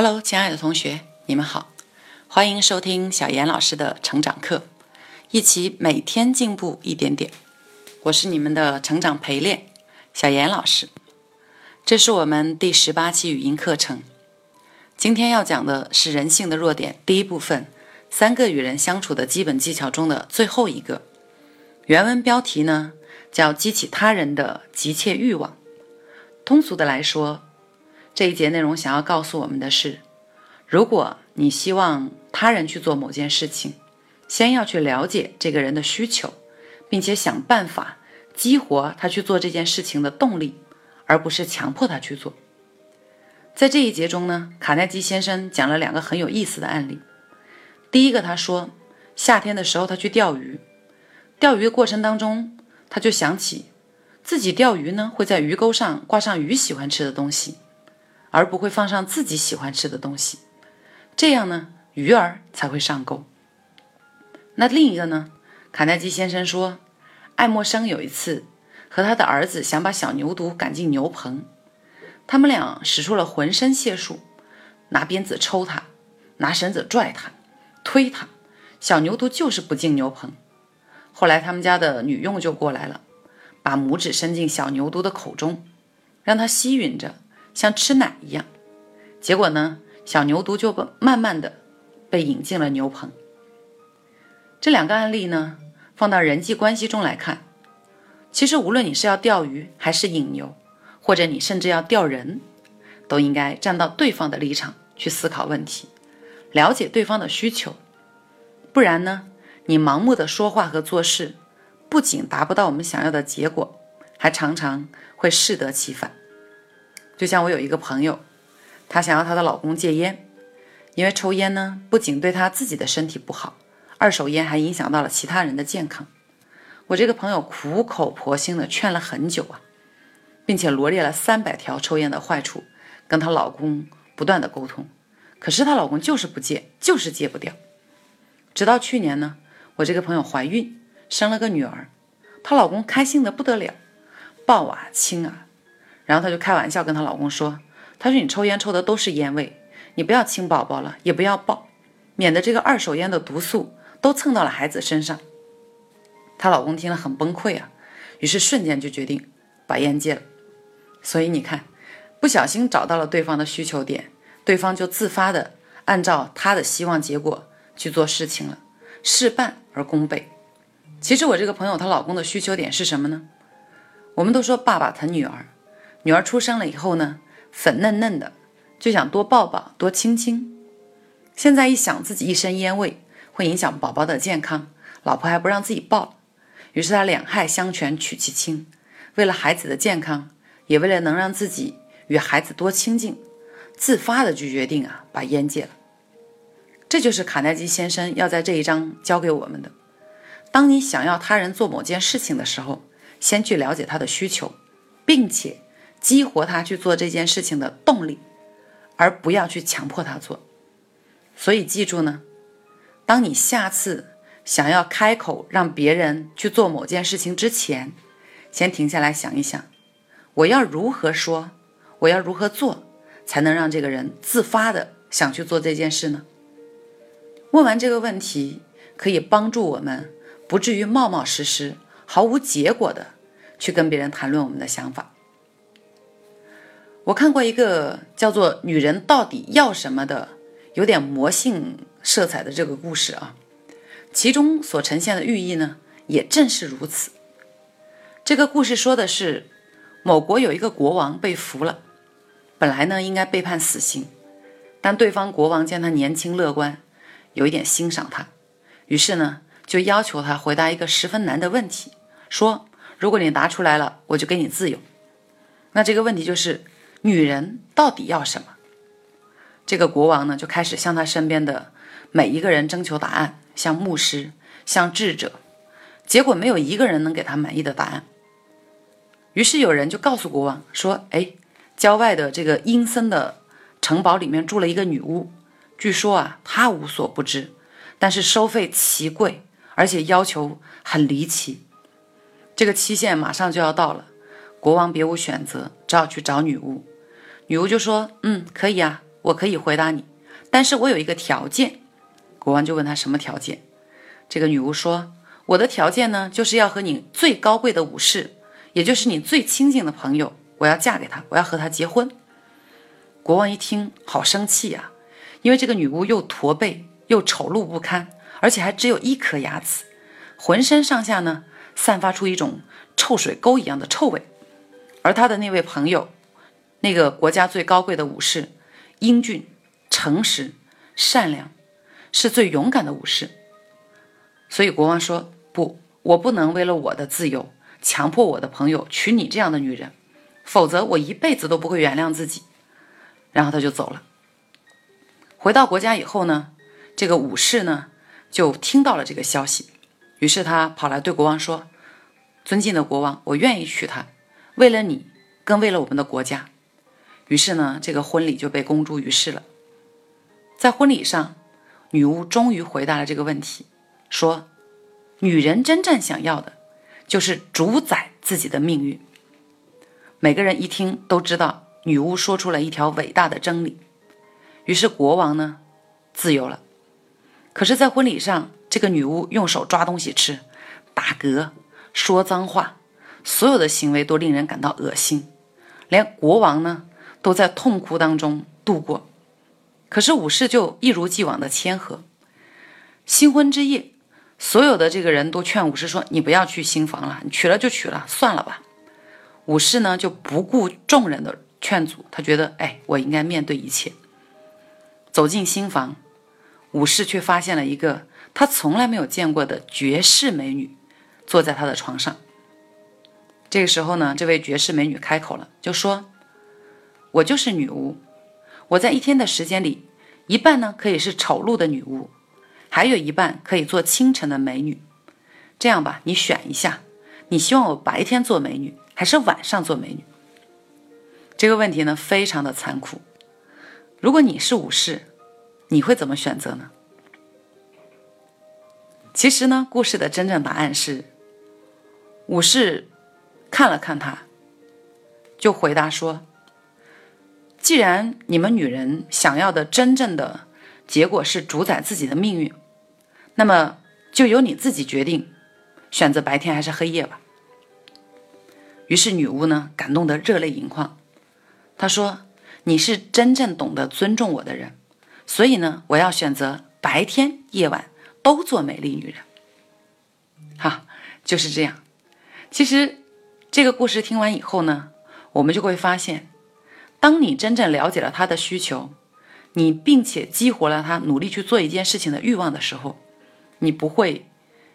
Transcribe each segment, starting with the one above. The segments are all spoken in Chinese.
Hello，亲爱的同学，你们好，欢迎收听小严老师的成长课，一起每天进步一点点。我是你们的成长陪练小严老师，这是我们第十八期语音课程。今天要讲的是人性的弱点第一部分，三个与人相处的基本技巧中的最后一个。原文标题呢叫“激起他人的急切欲望”。通俗的来说，这一节内容想要告诉我们的是：如果你希望他人去做某件事情，先要去了解这个人的需求，并且想办法激活他去做这件事情的动力，而不是强迫他去做。在这一节中呢，卡耐基先生讲了两个很有意思的案例。第一个，他说夏天的时候他去钓鱼，钓鱼的过程当中，他就想起自己钓鱼呢会在鱼钩上挂上鱼喜欢吃的东西，而不会放上自己喜欢吃的东西，这样呢鱼儿才会上钩。那另一个呢，卡耐基先生说，爱默生有一次和他的儿子想把小牛犊赶进牛棚。他们俩使出了浑身解数，拿鞭子抽他，拿绳子拽他，推他，小牛犊就是不进牛棚。后来他们家的女佣就过来了，把拇指伸进小牛犊的口中，让它吸吮着，像吃奶一样。结果呢，小牛犊就慢慢的被引进了牛棚。这两个案例呢，放到人际关系中来看，其实无论你是要钓鱼还是引牛。或者你甚至要钓人，都应该站到对方的立场去思考问题，了解对方的需求。不然呢，你盲目的说话和做事，不仅达不到我们想要的结果，还常常会适得其反。就像我有一个朋友，她想要她的老公戒烟，因为抽烟呢，不仅对她自己的身体不好，二手烟还影响到了其他人的健康。我这个朋友苦口婆心的劝了很久啊。并且罗列了三百条抽烟的坏处，跟她老公不断的沟通，可是她老公就是不戒，就是戒不掉。直到去年呢，我这个朋友怀孕生了个女儿，她老公开心的不得了，抱啊亲啊，然后她就开玩笑跟她老公说：“她说你抽烟抽的都是烟味，你不要亲宝宝了，也不要抱，免得这个二手烟的毒素都蹭到了孩子身上。”她老公听了很崩溃啊，于是瞬间就决定把烟戒了。所以你看，不小心找到了对方的需求点，对方就自发的按照他的希望结果去做事情了，事半而功倍。其实我这个朋友她老公的需求点是什么呢？我们都说爸爸疼女儿，女儿出生了以后呢，粉嫩嫩的，就想多抱抱多亲亲。现在一想自己一身烟味会影响宝宝的健康，老婆还不让自己抱，于是他两害相权取其轻，为了孩子的健康。也为了能让自己与孩子多亲近，自发的就决定啊把烟戒了。这就是卡耐基先生要在这一章教给我们的：当你想要他人做某件事情的时候，先去了解他的需求，并且激活他去做这件事情的动力，而不要去强迫他做。所以记住呢，当你下次想要开口让别人去做某件事情之前，先停下来想一想。我要如何说？我要如何做，才能让这个人自发的想去做这件事呢？问完这个问题，可以帮助我们不至于冒冒失失、毫无结果的去跟别人谈论我们的想法。我看过一个叫做《女人到底要什么》的，有点魔性色彩的这个故事啊，其中所呈现的寓意呢，也正是如此。这个故事说的是。某国有一个国王被俘了，本来呢应该被判死刑，但对方国王见他年轻乐观，有一点欣赏他，于是呢就要求他回答一个十分难的问题，说如果你答出来了，我就给你自由。那这个问题就是女人到底要什么？这个国王呢就开始向他身边的每一个人征求答案，像牧师，像智者，结果没有一个人能给他满意的答案。于是有人就告诉国王说：“哎，郊外的这个阴森的城堡里面住了一个女巫，据说啊，她无所不知，但是收费奇贵，而且要求很离奇。这个期限马上就要到了，国王别无选择，只好去找女巫。女巫就说：‘嗯，可以啊，我可以回答你，但是我有一个条件。”国王就问他什么条件？这个女巫说：“我的条件呢，就是要和你最高贵的武士，也就是你最亲近的朋友，我要嫁给他，我要和他结婚。”国王一听，好生气呀，因为这个女巫又驼背，又丑陋不堪，而且还只有一颗牙齿，浑身上下呢散发出一种臭水沟一样的臭味。而他的那位朋友，那个国家最高贵的武士，英俊、诚实、善良。是最勇敢的武士，所以国王说：“不，我不能为了我的自由强迫我的朋友娶你这样的女人，否则我一辈子都不会原谅自己。”然后他就走了。回到国家以后呢，这个武士呢就听到了这个消息，于是他跑来对国王说：“尊敬的国王，我愿意娶她，为了你，更为了我们的国家。”于是呢，这个婚礼就被公诸于世了。在婚礼上。女巫终于回答了这个问题，说：“女人真正想要的，就是主宰自己的命运。”每个人一听都知道，女巫说出了一条伟大的真理。于是国王呢，自由了。可是，在婚礼上，这个女巫用手抓东西吃，打嗝，说脏话，所有的行为都令人感到恶心。连国王呢，都在痛哭当中度过。可是武士就一如既往的谦和。新婚之夜，所有的这个人都劝武士说：“你不要去新房了，你娶了就娶了，算了吧。”武士呢就不顾众人的劝阻，他觉得：“哎，我应该面对一切。”走进新房，武士却发现了一个他从来没有见过的绝世美女，坐在他的床上。这个时候呢，这位绝世美女开口了，就说：“我就是女巫。”我在一天的时间里，一半呢可以是丑陋的女巫，还有一半可以做清晨的美女。这样吧，你选一下，你希望我白天做美女，还是晚上做美女？这个问题呢非常的残酷。如果你是武士，你会怎么选择呢？其实呢，故事的真正答案是，武士看了看他，就回答说。既然你们女人想要的真正的结果是主宰自己的命运，那么就由你自己决定，选择白天还是黑夜吧。于是女巫呢感动得热泪盈眶，她说：“你是真正懂得尊重我的人，所以呢，我要选择白天夜晚都做美丽女人。”哈，就是这样。其实这个故事听完以后呢，我们就会发现。当你真正了解了他的需求，你并且激活了他努力去做一件事情的欲望的时候，你不会，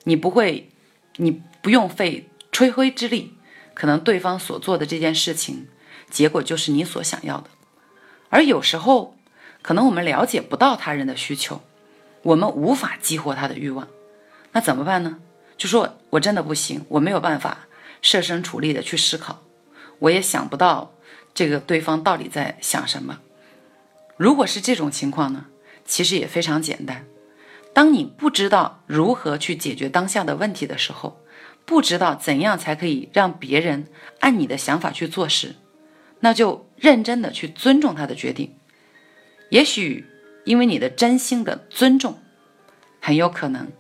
你不会，你不用费吹灰之力，可能对方所做的这件事情，结果就是你所想要的。而有时候，可能我们了解不到他人的需求，我们无法激活他的欲望，那怎么办呢？就说我真的不行，我没有办法设身处地的去思考，我也想不到。这个对方到底在想什么？如果是这种情况呢？其实也非常简单。当你不知道如何去解决当下的问题的时候，不知道怎样才可以让别人按你的想法去做时，那就认真的去尊重他的决定。也许因为你的真心的尊重，很有可能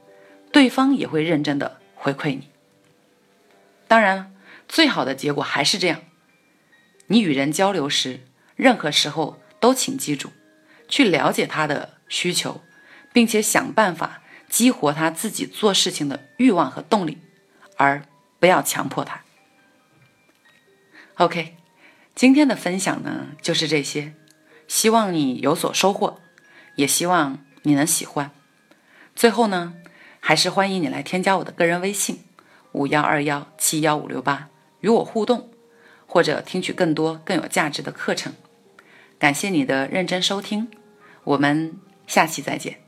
对方也会认真的回馈你。当然，最好的结果还是这样。你与人交流时，任何时候都请记住，去了解他的需求，并且想办法激活他自己做事情的欲望和动力，而不要强迫他。OK，今天的分享呢就是这些，希望你有所收获，也希望你能喜欢。最后呢，还是欢迎你来添加我的个人微信五幺二幺七幺五六八，与我互动。或者听取更多更有价值的课程，感谢你的认真收听，我们下期再见。